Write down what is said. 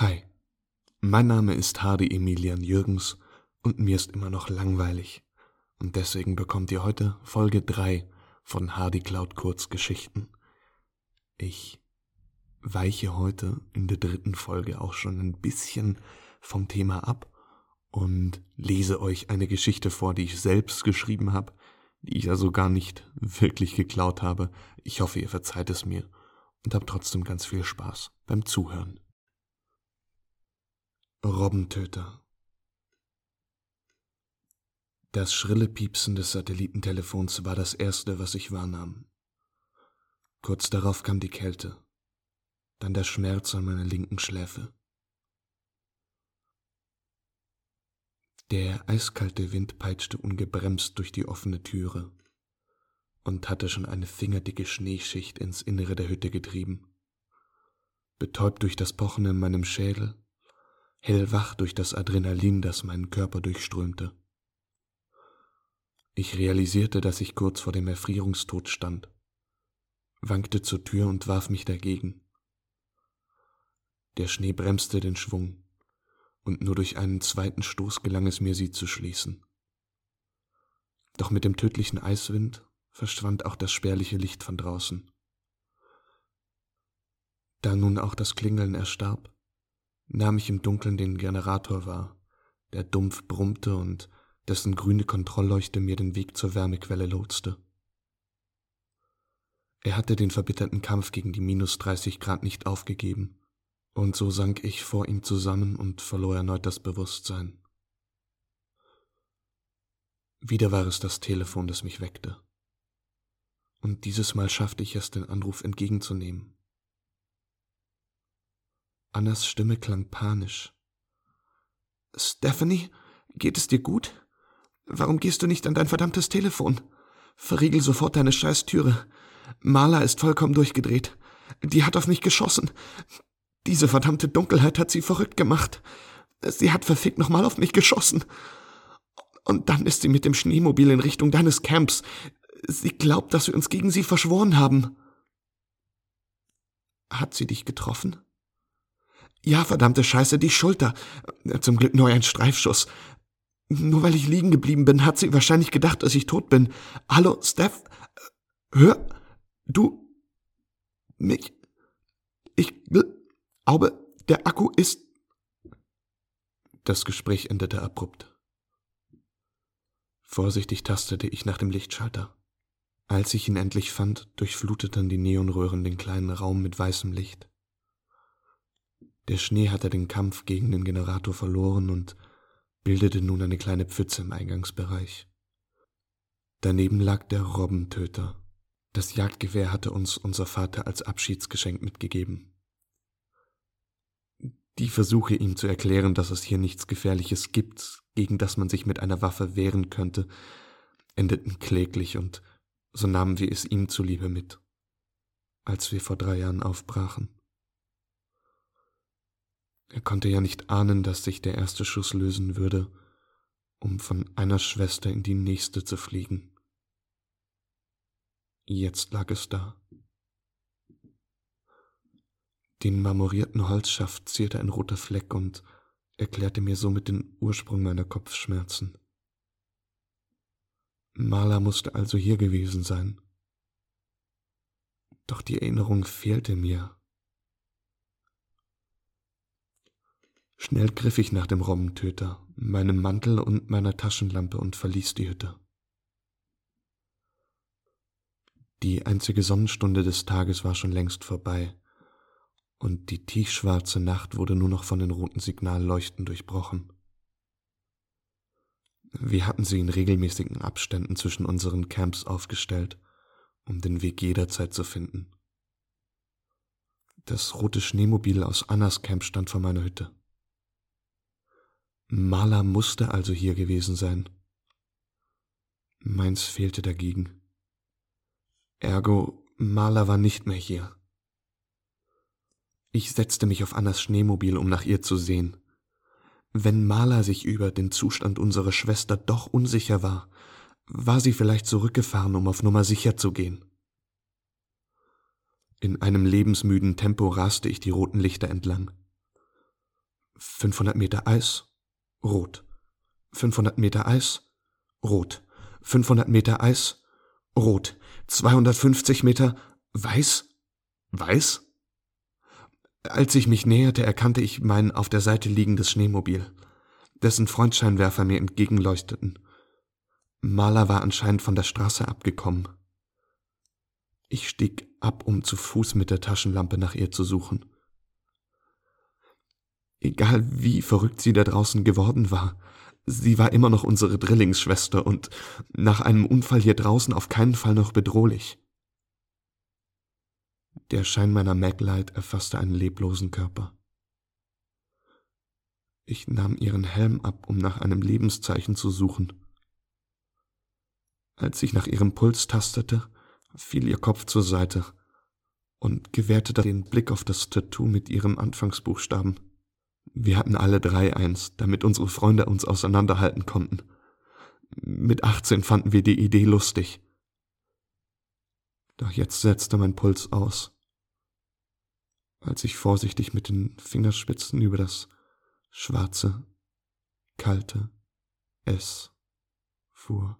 Hi, mein Name ist Hardy Emilian Jürgens und mir ist immer noch langweilig. Und deswegen bekommt ihr heute Folge 3 von Hardy Cloud Kurzgeschichten. Ich weiche heute in der dritten Folge auch schon ein bisschen vom Thema ab und lese euch eine Geschichte vor, die ich selbst geschrieben habe, die ich also gar nicht wirklich geklaut habe. Ich hoffe, ihr verzeiht es mir und habt trotzdem ganz viel Spaß beim Zuhören. Robbentöter. Das schrille Piepsen des Satellitentelefons war das erste, was ich wahrnahm. Kurz darauf kam die Kälte, dann der Schmerz an meiner linken Schläfe. Der eiskalte Wind peitschte ungebremst durch die offene Türe und hatte schon eine fingerdicke Schneeschicht ins Innere der Hütte getrieben. Betäubt durch das Pochen in meinem Schädel hellwach durch das Adrenalin, das meinen Körper durchströmte. Ich realisierte, dass ich kurz vor dem Erfrierungstod stand, wankte zur Tür und warf mich dagegen. Der Schnee bremste den Schwung, und nur durch einen zweiten Stoß gelang es mir, sie zu schließen. Doch mit dem tödlichen Eiswind verschwand auch das spärliche Licht von draußen. Da nun auch das Klingeln erstarb, nahm ich im Dunkeln den Generator wahr, der dumpf brummte und dessen grüne Kontrollleuchte mir den Weg zur Wärmequelle lotste. Er hatte den verbitterten Kampf gegen die minus 30 Grad nicht aufgegeben, und so sank ich vor ihm zusammen und verlor erneut das Bewusstsein. Wieder war es das Telefon, das mich weckte. Und dieses Mal schaffte ich es, den Anruf entgegenzunehmen. Annas Stimme klang panisch. Stephanie, geht es dir gut? Warum gehst du nicht an dein verdammtes Telefon? Verriegel sofort deine Scheißtüre. Marla ist vollkommen durchgedreht. Die hat auf mich geschossen. Diese verdammte Dunkelheit hat sie verrückt gemacht. Sie hat verfickt nochmal auf mich geschossen. Und dann ist sie mit dem Schneemobil in Richtung deines Camps. Sie glaubt, dass wir uns gegen sie verschworen haben. Hat sie dich getroffen? Ja, verdammte Scheiße, die Schulter. Zum Glück nur ein Streifschuss. Nur weil ich liegen geblieben bin, hat sie wahrscheinlich gedacht, dass ich tot bin. Hallo, Steph? Hör, du, mich, ich glaube, der Akku ist. Das Gespräch endete abrupt. Vorsichtig tastete ich nach dem Lichtschalter. Als ich ihn endlich fand, durchfluteten die Neonröhren den kleinen Raum mit weißem Licht. Der Schnee hatte den Kampf gegen den Generator verloren und bildete nun eine kleine Pfütze im Eingangsbereich. Daneben lag der Robbentöter. Das Jagdgewehr hatte uns unser Vater als Abschiedsgeschenk mitgegeben. Die Versuche, ihm zu erklären, dass es hier nichts Gefährliches gibt, gegen das man sich mit einer Waffe wehren könnte, endeten kläglich und so nahmen wir es ihm zuliebe mit, als wir vor drei Jahren aufbrachen. Er konnte ja nicht ahnen, dass sich der erste Schuss lösen würde, um von einer Schwester in die nächste zu fliegen. Jetzt lag es da. Den marmorierten Holzschaft zierte ein roter Fleck und erklärte mir somit den Ursprung meiner Kopfschmerzen. Marla musste also hier gewesen sein. Doch die Erinnerung fehlte mir. Schnell griff ich nach dem Robbentöter, meinem Mantel und meiner Taschenlampe und verließ die Hütte. Die einzige Sonnenstunde des Tages war schon längst vorbei, und die tiefschwarze Nacht wurde nur noch von den roten Signalleuchten durchbrochen. Wir hatten sie in regelmäßigen Abständen zwischen unseren Camps aufgestellt, um den Weg jederzeit zu finden. Das rote Schneemobil aus Annas Camp stand vor meiner Hütte. Maler musste also hier gewesen sein. Meins fehlte dagegen. Ergo, Maler war nicht mehr hier. Ich setzte mich auf Annas Schneemobil, um nach ihr zu sehen. Wenn Maler sich über den Zustand unserer Schwester doch unsicher war, war sie vielleicht zurückgefahren, um auf Nummer sicher zu gehen. In einem lebensmüden Tempo raste ich die roten Lichter entlang. 500 Meter Eis, rot. 500 Meter Eis, rot. 500 Meter Eis, rot. 250 Meter weiß, weiß. Als ich mich näherte, erkannte ich mein auf der Seite liegendes Schneemobil, dessen Frontscheinwerfer mir entgegenleuchteten. Maler war anscheinend von der Straße abgekommen. Ich stieg ab, um zu Fuß mit der Taschenlampe nach ihr zu suchen. Egal wie verrückt sie da draußen geworden war, sie war immer noch unsere Drillingsschwester und nach einem Unfall hier draußen auf keinen Fall noch bedrohlich. Der Schein meiner Maglite erfasste einen leblosen Körper. Ich nahm ihren Helm ab, um nach einem Lebenszeichen zu suchen. Als ich nach ihrem Puls tastete, fiel ihr Kopf zur Seite und gewährte den Blick auf das Tattoo mit ihrem Anfangsbuchstaben. Wir hatten alle drei eins, damit unsere Freunde uns auseinanderhalten konnten. Mit 18 fanden wir die Idee lustig. Doch jetzt setzte mein Puls aus, als ich vorsichtig mit den Fingerspitzen über das schwarze, kalte S fuhr.